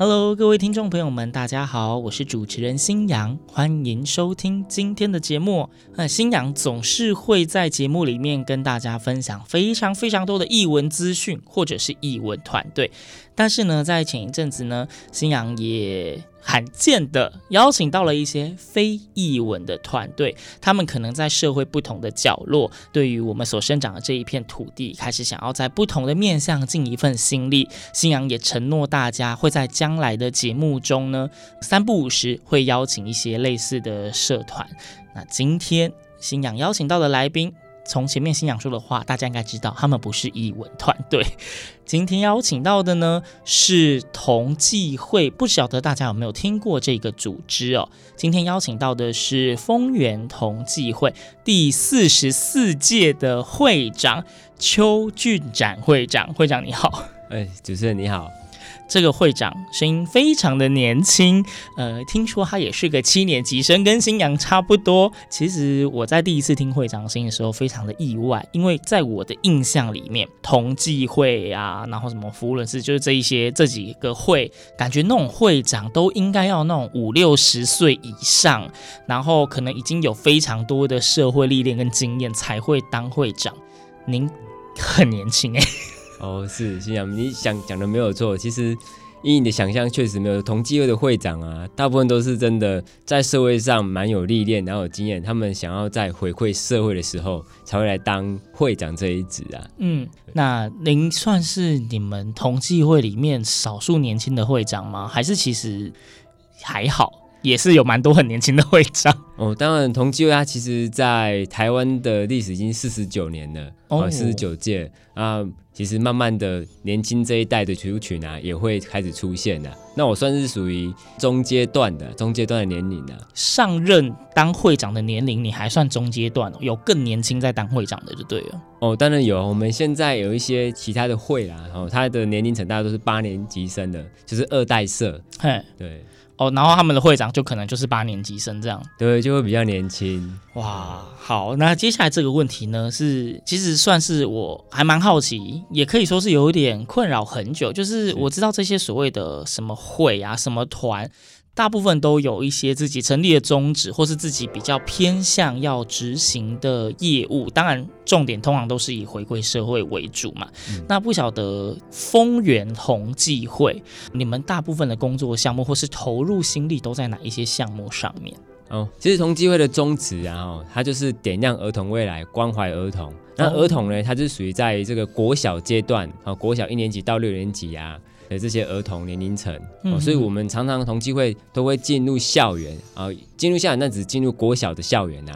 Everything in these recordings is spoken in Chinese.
Hello，各位听众朋友们，大家好，我是主持人新阳，欢迎收听今天的节目。那新阳总是会在节目里面跟大家分享非常非常多的译文资讯，或者是译文团队。但是呢，在前一阵子呢，新阳也罕见的邀请到了一些非译文的团队，他们可能在社会不同的角落，对于我们所生长的这一片土地，开始想要在不同的面向尽一份心力。新阳也承诺大家会在将来的节目中呢，三不五时会邀请一些类似的社团。那今天新阳邀请到的来宾。从前面星洋说的话，大家应该知道，他们不是艺文团队。今天邀请到的呢是同济会，不晓得大家有没有听过这个组织哦？今天邀请到的是丰原同济会第四十四届的会长邱俊展会长。会长你好，哎，主持人你好。这个会长声音非常的年轻，呃，听说他也是个七年级生，跟星洋差不多。其实我在第一次听会长声音的时候，非常的意外，因为在我的印象里面，同济会啊，然后什么扶轮社，就是这一些这几个会，感觉那种会长都应该要那种五六十岁以上，然后可能已经有非常多的社会历练跟经验才会当会长。您很年轻哎、哦，是心想，你想讲的没有错。其实，以你的想象，确实没有同济会的会长啊，大部分都是真的在社会上蛮有历练，然后有经验。他们想要在回馈社会的时候，才会来当会长这一职啊。嗯，那您算是你们同济会里面少数年轻的会长吗？还是其实还好，也是有蛮多很年轻的会长？哦，当然，同济会它其实在台湾的历史已经四十九年了，哦，四十九届啊。其实慢慢的，年轻这一代的族群啊，也会开始出现了。那我算是属于中阶段的，中阶段的年龄的。上任当会长的年龄，你还算中阶段哦，有更年轻在当会长的就对了。哦，当然有。我们现在有一些其他的会啦，然哦，他的年龄层大概都是八年级生的，就是二代社。嘿，对。哦，然后他们的会长就可能就是八年级生这样，对，就会比较年轻。哇，好，那接下来这个问题呢，是其实算是我还蛮好奇，也可以说是有点困扰很久，就是我知道这些所谓的什么会啊，什么团。大部分都有一些自己成立的宗旨，或是自己比较偏向要执行的业务。当然，重点通常都是以回归社会为主嘛。嗯、那不晓得丰源同济会，你们大部分的工作项目或是投入心力都在哪一些项目上面？哦，其实同济会的宗旨啊，它就是点亮儿童未来，关怀儿童。那儿童呢，它就属于在这个国小阶段啊，国小一年级到六年级啊。的这些儿童年龄层，哦，所以我们常常同济会都会进入校园啊，进入校园那只是进入国小的校园呐，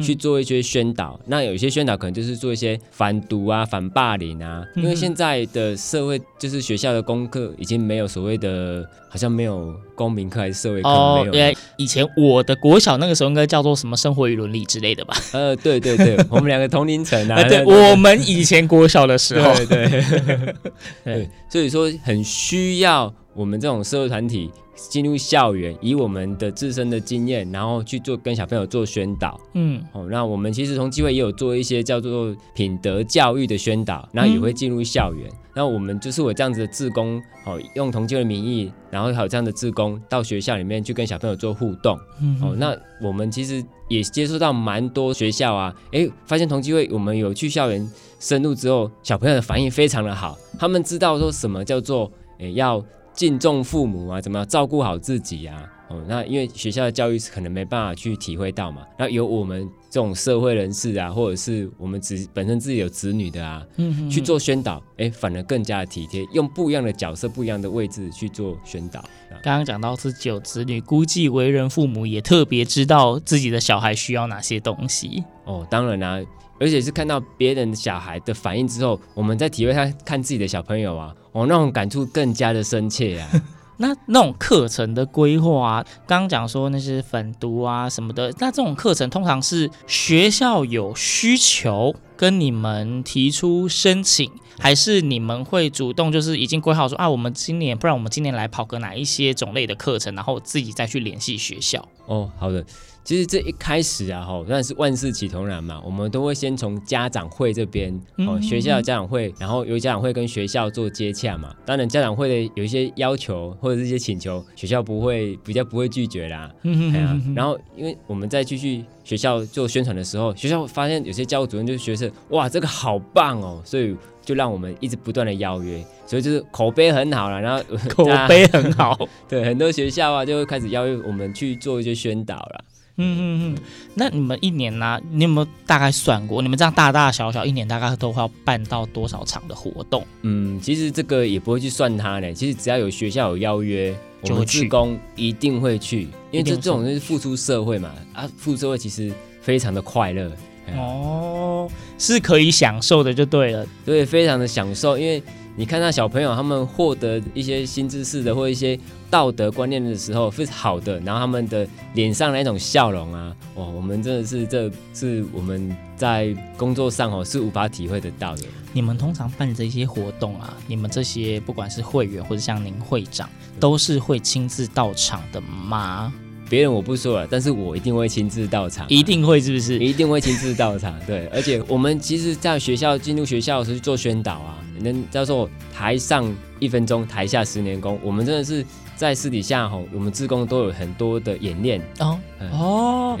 去做一些宣导。那有一些宣导可能就是做一些反毒啊、反霸凌啊，因为现在的社会就是学校的功课已经没有所谓的，好像没有公民课还是社会课没有。对，以前我的国小那个时候应该叫做什么生活与伦理之类的吧？呃，对对对，我们两个同龄层啊。对，我们以前国小的时候，对对 对，所以说很。需要我们这种社会团体进入校园，以我们的自身的经验，然后去做跟小朋友做宣导。嗯，哦，那我们其实同机会也有做一些叫做品德教育的宣导，然后也会进入校园。嗯、那我们就是我这样子的志工，哦，用同济会的名义，然后还有这样的志工到学校里面去跟小朋友做互动。嗯，哦，那我们其实也接触到蛮多学校啊，哎，发现同济会我们有去校园深入之后，小朋友的反应非常的好，他们知道说什么叫做。诶，要敬重父母啊，怎么样照顾好自己啊？哦，那因为学校的教育是可能没办法去体会到嘛，那由我们这种社会人士啊，或者是我们子本身自己有子女的啊，嗯哼哼，去做宣导，哎，反而更加的体贴，用不一样的角色、不一样的位置去做宣导。刚刚讲到自己有子女，估计为人父母也特别知道自己的小孩需要哪些东西。哦，当然啦、啊。而且是看到别人的小孩的反应之后，我们在体会他看自己的小朋友啊，哦，那种感触更加的深切啊。那那种课程的规划啊，刚刚讲说那些粉读啊什么的，那这种课程通常是学校有需求跟你们提出申请，还是你们会主动就是已经规划说啊，我们今年不然我们今年来跑个哪一些种类的课程，然后自己再去联系学校。哦，好的。其实这一开始啊，吼，算是万事起头难嘛，我们都会先从家长会这边，哦，学校的家长会，然后由家长会跟学校做接洽嘛。当然，家长会的有一些要求或者是一些请求，学校不会比较不会拒绝啦。嗯嗯。然后，因为我们在继续学校做宣传的时候，学校发现有些教务主任就是学生，哇，这个好棒哦，所以就让我们一直不断的邀约，所以就是口碑很好了。然后口碑很好，对，很多学校啊就会开始邀约我们去做一些宣导了。嗯嗯嗯，那你们一年呢、啊？你有没有大概算过？你们这样大大小小一年大概都会要办到多少场的活动？嗯，其实这个也不会去算它呢。其实只要有学校有邀约，我们志工一定会去，因为这这种就是付出社会嘛。啊，付出社会其实非常的快乐。哦，是可以享受的就对了。对，非常的享受，因为。你看到小朋友他们获得一些新知识的或一些道德观念的时候，是好的，然后他们的脸上那种笑容啊，哇，我们真的是这是我们在工作上哦是无法体会得到的。你们通常办这些活动啊，你们这些不管是会员或者像您会长，都是会亲自到场的吗？别人我不说了，但是我一定会亲自到场，一定会是不是？一定会亲自到场，对。而且我们其实，在学校进入学校的时候去做宣导啊。能叫做台上一分钟，台下十年功。我们真的是在私底下吼，我们自工都有很多的演练哦、嗯、哦。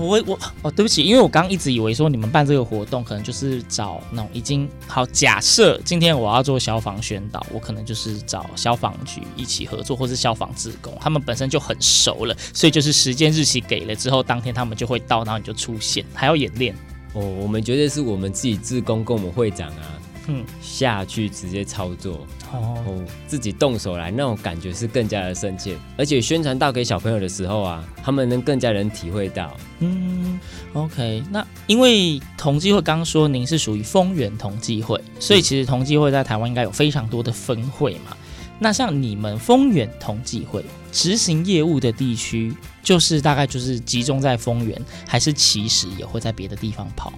我我哦，对不起，因为我刚一直以为说你们办这个活动，可能就是找那种已经好。假设今天我要做消防宣导，我可能就是找消防局一起合作，或是消防志工，他们本身就很熟了，所以就是时间日期给了之后，当天他们就会到，然后你就出现，还要演练。哦，我们绝对是我们自己自工跟我们会长啊。嗯，下去直接操作哦，自己动手来，那种感觉是更加的深切，而且宣传到给小朋友的时候啊，他们能更加能体会到。嗯，OK，那因为同济会刚刚说您是属于丰原同济会，所以其实同济会在台湾应该有非常多的分会嘛。那像你们丰原同济会执行业务的地区，就是大概就是集中在丰原，还是其实也会在别的地方跑？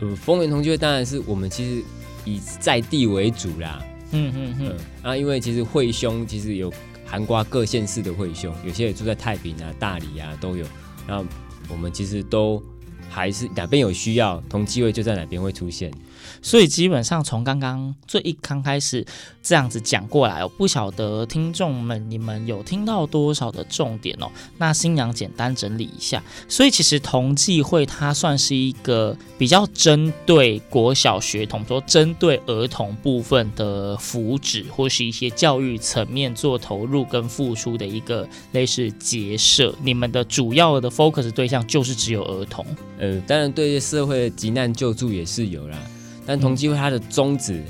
嗯，丰原同济会当然是我们其实。以在地为主啦，嗯嗯嗯，啊，因为其实会兄其实有韩瓜各县市的会兄，有些也住在太平啊、大理啊都有，然后我们其实都还是哪边有需要，同机会就在哪边会出现。所以基本上从刚刚最一刚开始这样子讲过来，我不晓得听众们你们有听到多少的重点哦。那新娘简单整理一下，所以其实同济会它算是一个比较针对国小学童，说针对儿童部分的福祉或是一些教育层面做投入跟付出的一个类似结社。你们的主要的 focus 对象就是只有儿童，呃，当然对社会的急难救助也是有啦。但同济会它的宗旨，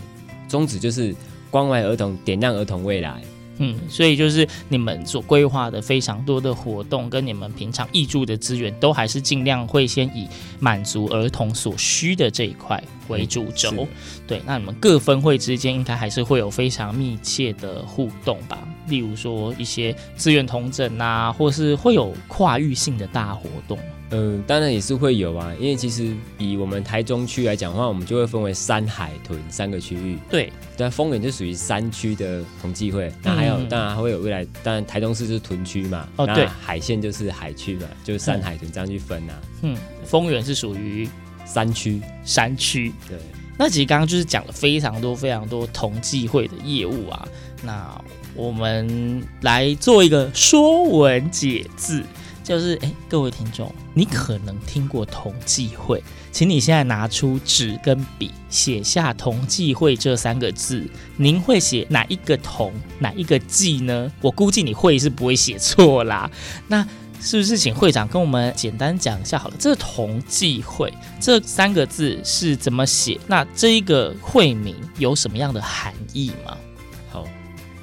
宗旨就是关怀儿童，点亮儿童未来。嗯，所以就是你们所规划的非常多的活动，跟你们平常挹注的资源，都还是尽量会先以满足儿童所需的这一块为主轴。对，那你们各分会之间应该还是会有非常密切的互动吧？例如说一些资源同整啊，或是会有跨域性的大活动。嗯，当然也是会有啊，因为其实以我们台中区来讲的话，我们就会分为山海屯三个区域。对，但丰原就属于山区的同济会，那还有、嗯、当然还会有未来，当然台中市是屯区嘛。哦，对，海线就是海区嘛，就是山海屯这样去分啊。嗯，丰原是属于山区，山区。对，那其实刚刚就是讲了非常多非常多同济会的业务啊，那我们来做一个说文解字。就是哎，各位听众，你可能听过同济会，请你现在拿出纸跟笔，写下“同济会”这三个字。您会写哪一个“同”，哪一个“济”呢？我估计你会是不会写错啦。那是不是请会长跟我们简单讲一下好了？这“同济会”这三个字是怎么写？那这一个会名有什么样的含义吗？好，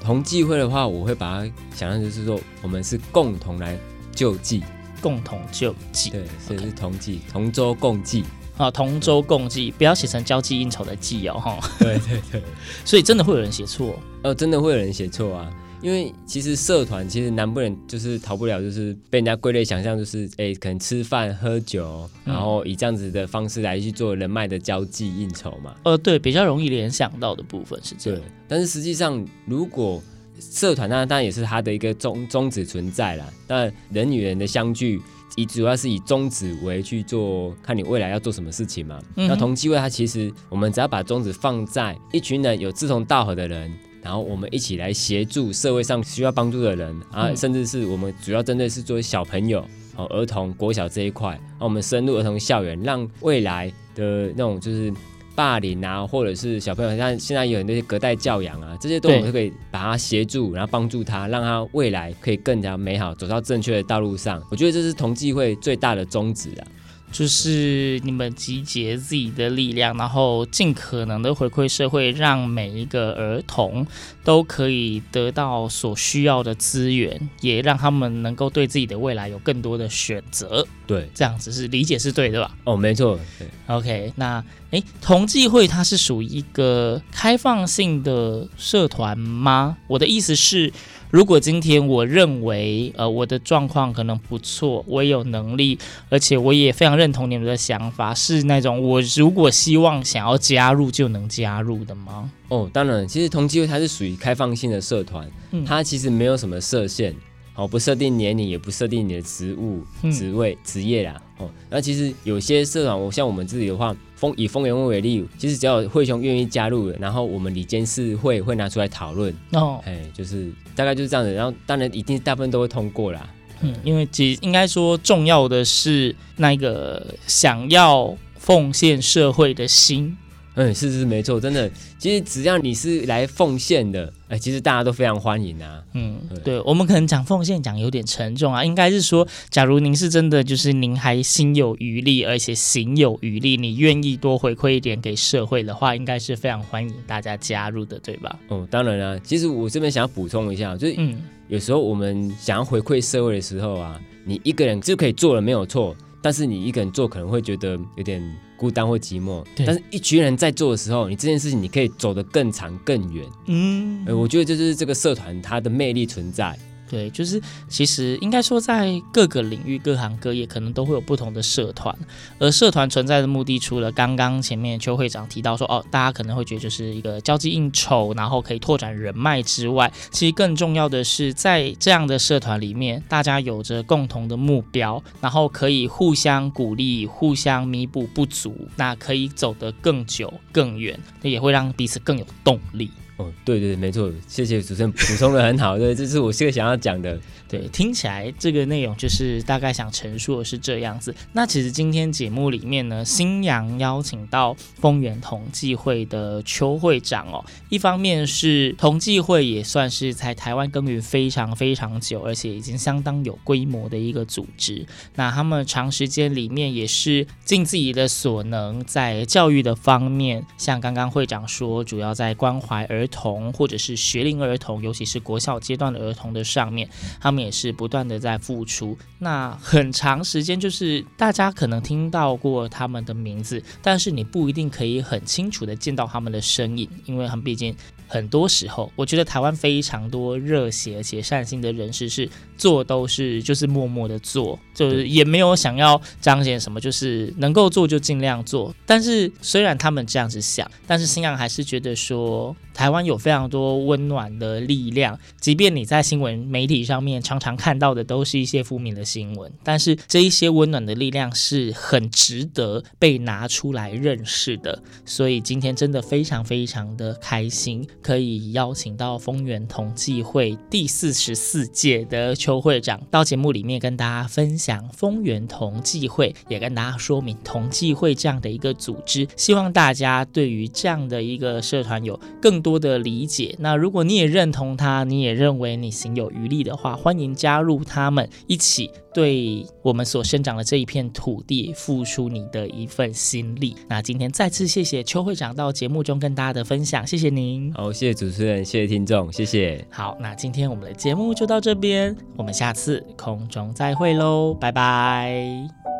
同济会的话，我会把它想象就是说，我们是共同来。救济，共同救济，对，所以是同济，同舟共济，啊，同舟共济，不要写成交际应酬的济哦，哈，对对对，所以真的会有人写错，哦，真的会有人写错啊，因为其实社团其实难不能就是逃不了，就是被人家归类想象，就是哎，可能吃饭喝酒，然后以这样子的方式来去做人脉的交际应酬嘛。呃，对，比较容易联想到的部分是这样。但是实际上，如果社团，那当然也是它的一个宗宗旨存在啦。但人与人的相聚，以主要是以宗旨为去做，看你未来要做什么事情嘛。嗯、那同机会，它其实我们只要把宗旨放在一群人有志同道合的人。然后我们一起来协助社会上需要帮助的人啊，甚至是我们主要针对是作为小朋友、哦儿童、国小这一块，那我们深入儿童校园，让未来的那种就是霸凌啊，或者是小朋友像现在有那些隔代教养啊，这些都我们都可以把他协助，然后帮助他，让他未来可以更加美好，走到正确的道路上。我觉得这是同济会最大的宗旨啊。就是你们集结自己的力量，然后尽可能的回馈社会，让每一个儿童都可以得到所需要的资源，也让他们能够对自己的未来有更多的选择。对，这样子是理解是对的吧？哦，没错。对，OK，那诶，同济会它是属于一个开放性的社团吗？我的意思是。如果今天我认为，呃，我的状况可能不错，我也有能力，而且我也非常认同你们的想法，是那种我如果希望想要加入就能加入的吗？哦，当然，其实同济会它是属于开放性的社团，嗯、它其实没有什么设限，哦，不设定年龄，也不设定你的职务、职位、职业啦。哦，那其实有些社团，我像我们自己的话。风以丰原会为例，其实只要会兄愿意加入了，然后我们里监事会会拿出来讨论哦，哎，就是大概就是这样子，然后当然一定大部分都会通过啦。嗯，因为其实应该说重要的是那个想要奉献社会的心。嗯，是是没错，真的，其实只要你是来奉献的，哎，其实大家都非常欢迎啊。嗯，对，我们可能讲奉献讲有点沉重啊，应该是说，假如您是真的就是您还心有余力，而且行有余力，你愿意多回馈一点给社会的话，应该是非常欢迎大家加入的，对吧？哦，当然啦，其实我这边想要补充一下，就是，嗯，有时候我们想要回馈社会的时候啊，你一个人就可以做了，没有错。但是你一个人做可能会觉得有点孤单或寂寞，对但是一群人在做的时候，你这件事情你可以走得更长更远。嗯，我觉得这就是这个社团它的魅力存在。对，就是其实应该说，在各个领域、各行各业，可能都会有不同的社团。而社团存在的目的，除了刚刚前面邱会长提到说，哦，大家可能会觉得就是一个交际应酬，然后可以拓展人脉之外，其实更重要的是，在这样的社团里面，大家有着共同的目标，然后可以互相鼓励、互相弥补不足，那可以走得更久、更远，那也会让彼此更有动力。哦，对对，没错，谢谢主持人补充的很好，对，这是我现在想要讲的。对，听起来这个内容就是大概想陈述的是这样子。那其实今天节目里面呢，新阳邀请到丰原同济会的邱会长哦，一方面是同济会也算是在台湾耕耘非常非常久，而且已经相当有规模的一个组织。那他们长时间里面也是尽自己的所能，在教育的方面，像刚刚会长说，主要在关怀儿童或者是学龄儿童，尤其是国小阶段的儿童的上面，他们。也是不断的在付出，那很长时间就是大家可能听到过他们的名字，但是你不一定可以很清楚的见到他们的身影，因为他们毕竟很多时候，我觉得台湾非常多热血而且善心的人士是做都是就是默默的做，就是也没有想要彰显什么，就是能够做就尽量做。但是虽然他们这样子想，但是新阳还是觉得说。台湾有非常多温暖的力量，即便你在新闻媒体上面常常看到的都是一些负面的新闻，但是这一些温暖的力量是很值得被拿出来认识的。所以今天真的非常非常的开心，可以邀请到丰原同济会第四十四届的邱会长到节目里面跟大家分享丰原同济会，也跟大家说明同济会这样的一个组织，希望大家对于这样的一个社团有更多。多的理解。那如果你也认同他，你也认为你行有余力的话，欢迎加入他们，一起对我们所生长的这一片土地付出你的一份心力。那今天再次谢谢邱会长到节目中跟大家的分享，谢谢您。好，谢谢主持人，谢谢听众，谢谢。好，那今天我们的节目就到这边，我们下次空中再会喽，拜拜。